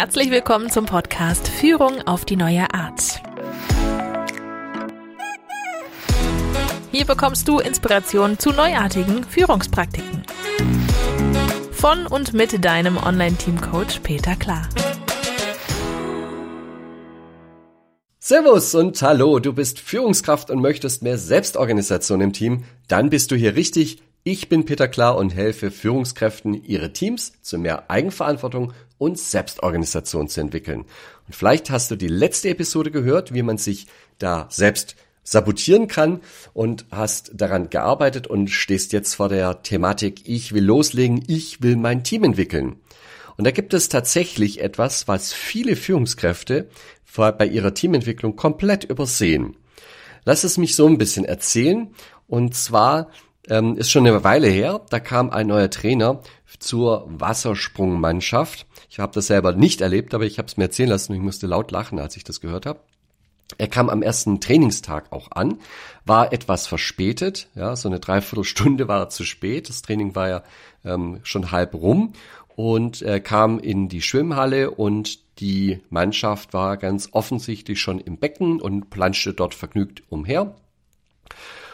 Herzlich willkommen zum Podcast Führung auf die neue Art. Hier bekommst du Inspiration zu neuartigen Führungspraktiken. Von und mit deinem Online-Team-Coach Peter Klar. Servus und hallo, du bist Führungskraft und möchtest mehr Selbstorganisation im Team? Dann bist du hier richtig. Ich bin Peter Klar und helfe Führungskräften, ihre Teams zu mehr Eigenverantwortung und Selbstorganisation zu entwickeln. Und vielleicht hast du die letzte Episode gehört, wie man sich da selbst sabotieren kann und hast daran gearbeitet und stehst jetzt vor der Thematik, ich will loslegen, ich will mein Team entwickeln. Und da gibt es tatsächlich etwas, was viele Führungskräfte bei ihrer Teamentwicklung komplett übersehen. Lass es mich so ein bisschen erzählen. Und zwar ähm, ist schon eine Weile her, da kam ein neuer Trainer zur Wassersprungmannschaft. Ich habe das selber nicht erlebt, aber ich habe es mir erzählen lassen und ich musste laut lachen, als ich das gehört habe. Er kam am ersten Trainingstag auch an, war etwas verspätet, ja, so eine Dreiviertelstunde war er zu spät. Das Training war ja ähm, schon halb rum und er kam in die Schwimmhalle und die Mannschaft war ganz offensichtlich schon im Becken und planschte dort vergnügt umher.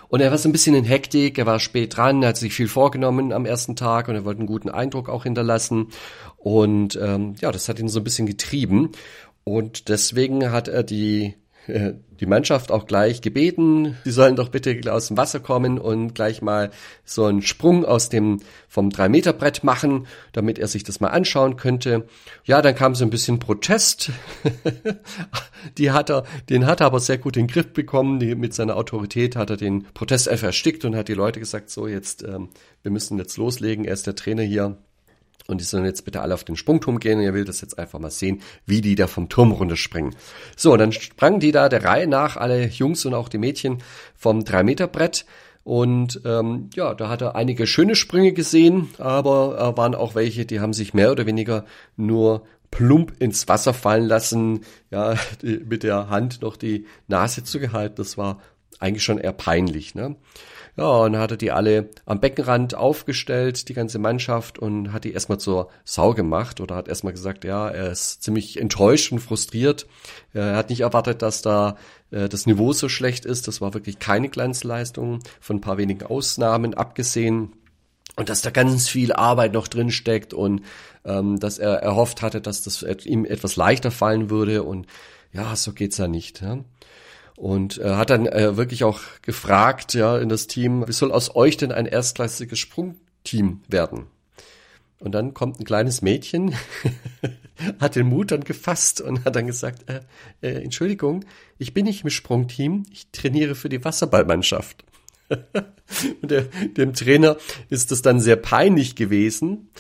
Und er war so ein bisschen in Hektik, er war spät dran, er hat sich viel vorgenommen am ersten Tag und er wollte einen guten Eindruck auch hinterlassen. Und ähm, ja, das hat ihn so ein bisschen getrieben. Und deswegen hat er die die Mannschaft auch gleich gebeten, sie sollen doch bitte aus dem Wasser kommen und gleich mal so einen Sprung aus dem vom 3-Meter-Brett machen, damit er sich das mal anschauen könnte. Ja, dann kam so ein bisschen Protest. die hat er, den hat er aber sehr gut in den Griff bekommen. Die, mit seiner Autorität hat er den Protest einfach erstickt und hat die Leute gesagt, so jetzt, ähm, wir müssen jetzt loslegen, er ist der Trainer hier und die sollen jetzt bitte alle auf den Sprungturm gehen. Und ihr will das jetzt einfach mal sehen, wie die da vom Turm runterspringen. So, dann sprangen die da der Reihe nach, alle Jungs und auch die Mädchen, vom 3-Meter-Brett. Und ähm, ja, da hat er einige schöne Sprünge gesehen, aber äh, waren auch welche, die haben sich mehr oder weniger nur plump ins Wasser fallen lassen, ja, die, mit der Hand noch die Nase zugehalten. Das war eigentlich schon eher peinlich. Ne? Ja, und dann hat er die alle am Beckenrand aufgestellt, die ganze Mannschaft, und hat die erstmal zur Sau gemacht oder hat erstmal gesagt, ja, er ist ziemlich enttäuscht und frustriert. Er hat nicht erwartet, dass da äh, das Niveau so schlecht ist. Das war wirklich keine Glanzleistung, von ein paar wenigen Ausnahmen abgesehen. Und dass da ganz viel Arbeit noch drin steckt und ähm, dass er erhofft hatte, dass das ihm etwas leichter fallen würde. Und ja, so geht's ja nicht. Ja? Und äh, hat dann äh, wirklich auch gefragt, ja, in das Team, wie soll aus euch denn ein erstklassiges Sprungteam werden? Und dann kommt ein kleines Mädchen, hat den Mut dann gefasst und hat dann gesagt, äh, äh, Entschuldigung, ich bin nicht im Sprungteam, ich trainiere für die Wasserballmannschaft. und der, dem Trainer ist das dann sehr peinlich gewesen,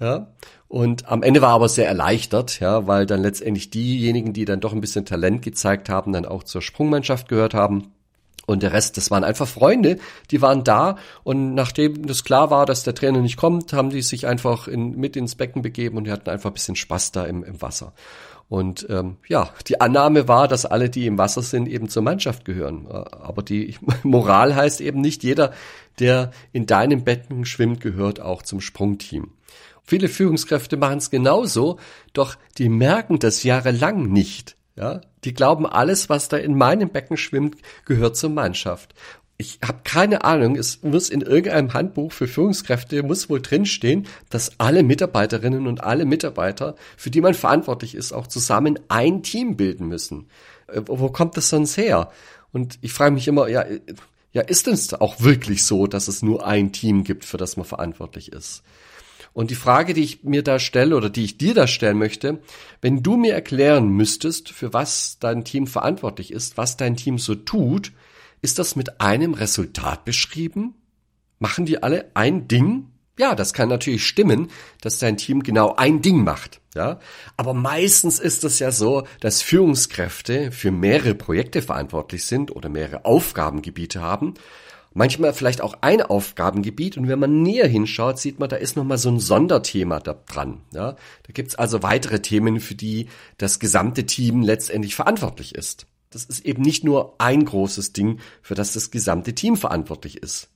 ja, und am Ende war er aber sehr erleichtert, ja, weil dann letztendlich diejenigen, die dann doch ein bisschen Talent gezeigt haben, dann auch zur Sprungmannschaft gehört haben. Und der Rest, das waren einfach Freunde, die waren da und nachdem das klar war, dass der Trainer nicht kommt, haben die sich einfach in, mit ins Becken begeben und die hatten einfach ein bisschen Spaß da im, im Wasser. Und ähm, ja, die Annahme war, dass alle, die im Wasser sind, eben zur Mannschaft gehören. Aber die Moral heißt eben nicht jeder, der in deinem Becken schwimmt, gehört auch zum Sprungteam. Viele Führungskräfte machen es genauso, doch die merken das jahrelang nicht. Ja, die glauben, alles, was da in meinem Becken schwimmt, gehört zur Mannschaft. Ich habe keine Ahnung, es muss in irgendeinem Handbuch für Führungskräfte muss wohl drinstehen, dass alle Mitarbeiterinnen und alle Mitarbeiter, für die man verantwortlich ist, auch zusammen ein Team bilden müssen. Äh, wo kommt das sonst her? Und ich frage mich immer, ja, ja, ist es auch wirklich so, dass es nur ein Team gibt, für das man verantwortlich ist? Und die Frage, die ich mir da stelle oder die ich dir da stellen möchte, wenn du mir erklären müsstest, für was dein Team verantwortlich ist, was dein Team so tut, ist das mit einem Resultat beschrieben? Machen die alle ein Ding? Ja, das kann natürlich stimmen, dass dein Team genau ein Ding macht, ja. Aber meistens ist es ja so, dass Führungskräfte für mehrere Projekte verantwortlich sind oder mehrere Aufgabengebiete haben manchmal vielleicht auch ein Aufgabengebiet und wenn man näher hinschaut, sieht man, da ist nochmal so ein Sonderthema da dran. Ja? Da gibt's also weitere Themen, für die das gesamte Team letztendlich verantwortlich ist. Das ist eben nicht nur ein großes Ding, für das das gesamte Team verantwortlich ist.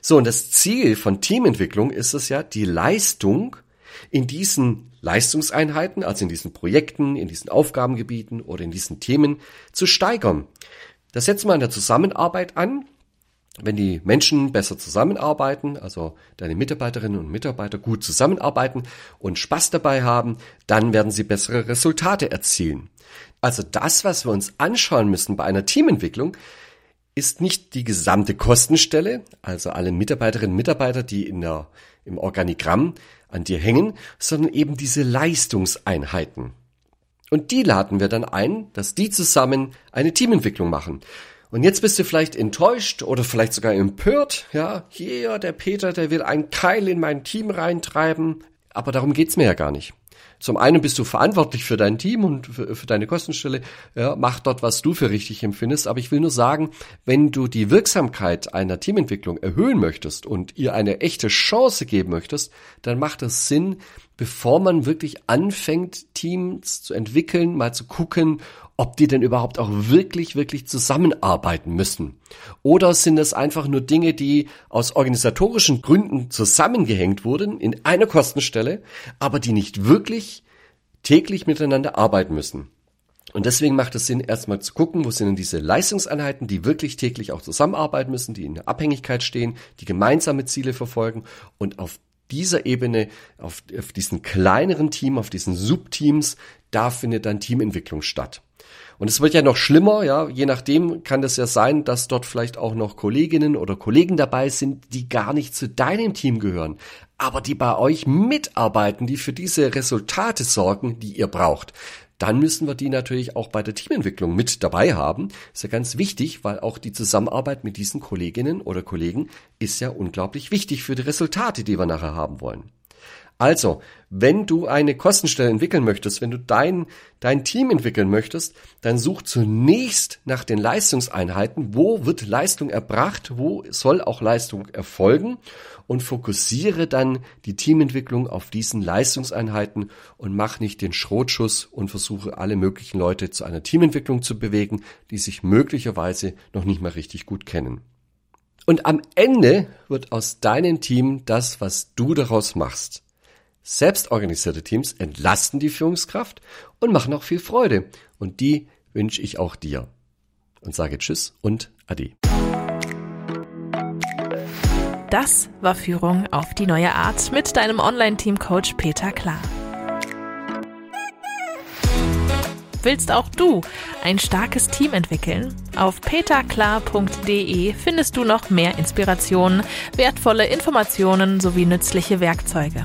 So, und das Ziel von Teamentwicklung ist es ja, die Leistung in diesen Leistungseinheiten, also in diesen Projekten, in diesen Aufgabengebieten oder in diesen Themen zu steigern. Das setzt man in der Zusammenarbeit an. Wenn die Menschen besser zusammenarbeiten, also deine Mitarbeiterinnen und Mitarbeiter gut zusammenarbeiten und Spaß dabei haben, dann werden sie bessere Resultate erzielen. Also das, was wir uns anschauen müssen bei einer Teamentwicklung, ist nicht die gesamte Kostenstelle, also alle Mitarbeiterinnen und Mitarbeiter, die in der, im Organigramm an dir hängen, sondern eben diese Leistungseinheiten. Und die laden wir dann ein, dass die zusammen eine Teamentwicklung machen. Und jetzt bist du vielleicht enttäuscht oder vielleicht sogar empört. Ja, hier, der Peter, der will einen Keil in mein Team reintreiben. Aber darum geht's mir ja gar nicht. Zum einen bist du verantwortlich für dein Team und für, für, deine Kostenstelle. Ja, mach dort, was du für richtig empfindest. Aber ich will nur sagen, wenn du die Wirksamkeit einer Teamentwicklung erhöhen möchtest und ihr eine echte Chance geben möchtest, dann macht es Sinn, bevor man wirklich anfängt, Teams zu entwickeln, mal zu gucken, ob die denn überhaupt auch wirklich, wirklich zusammenarbeiten müssen. Oder sind es einfach nur Dinge, die aus organisatorischen Gründen zusammengehängt wurden in einer Kostenstelle, aber die nicht wirklich täglich miteinander arbeiten müssen. Und deswegen macht es Sinn, erstmal zu gucken, wo sind denn diese Leistungseinheiten, die wirklich täglich auch zusammenarbeiten müssen, die in der Abhängigkeit stehen, die gemeinsame Ziele verfolgen und auf dieser Ebene, auf, auf diesen kleineren Team, auf diesen Subteams, da findet dann Teamentwicklung statt. Und es wird ja noch schlimmer, ja, je nachdem kann das ja sein, dass dort vielleicht auch noch Kolleginnen oder Kollegen dabei sind, die gar nicht zu deinem Team gehören, aber die bei euch mitarbeiten, die für diese Resultate sorgen, die ihr braucht. Dann müssen wir die natürlich auch bei der Teamentwicklung mit dabei haben. Ist ja ganz wichtig, weil auch die Zusammenarbeit mit diesen Kolleginnen oder Kollegen ist ja unglaublich wichtig für die Resultate, die wir nachher haben wollen. Also, wenn du eine Kostenstelle entwickeln möchtest, wenn du dein, dein Team entwickeln möchtest, dann such zunächst nach den Leistungseinheiten. Wo wird Leistung erbracht? Wo soll auch Leistung erfolgen? Und fokussiere dann die Teamentwicklung auf diesen Leistungseinheiten und mach nicht den Schrotschuss und versuche alle möglichen Leute zu einer Teamentwicklung zu bewegen, die sich möglicherweise noch nicht mal richtig gut kennen. Und am Ende wird aus deinem Team das, was du daraus machst. Selbstorganisierte Teams entlasten die Führungskraft und machen auch viel Freude. Und die wünsche ich auch dir. Und sage Tschüss und Ade. Das war Führung auf die neue Art mit deinem Online-Team-Coach Peter Klar. Willst auch du ein starkes Team entwickeln? Auf peterklar.de findest du noch mehr Inspirationen, wertvolle Informationen sowie nützliche Werkzeuge.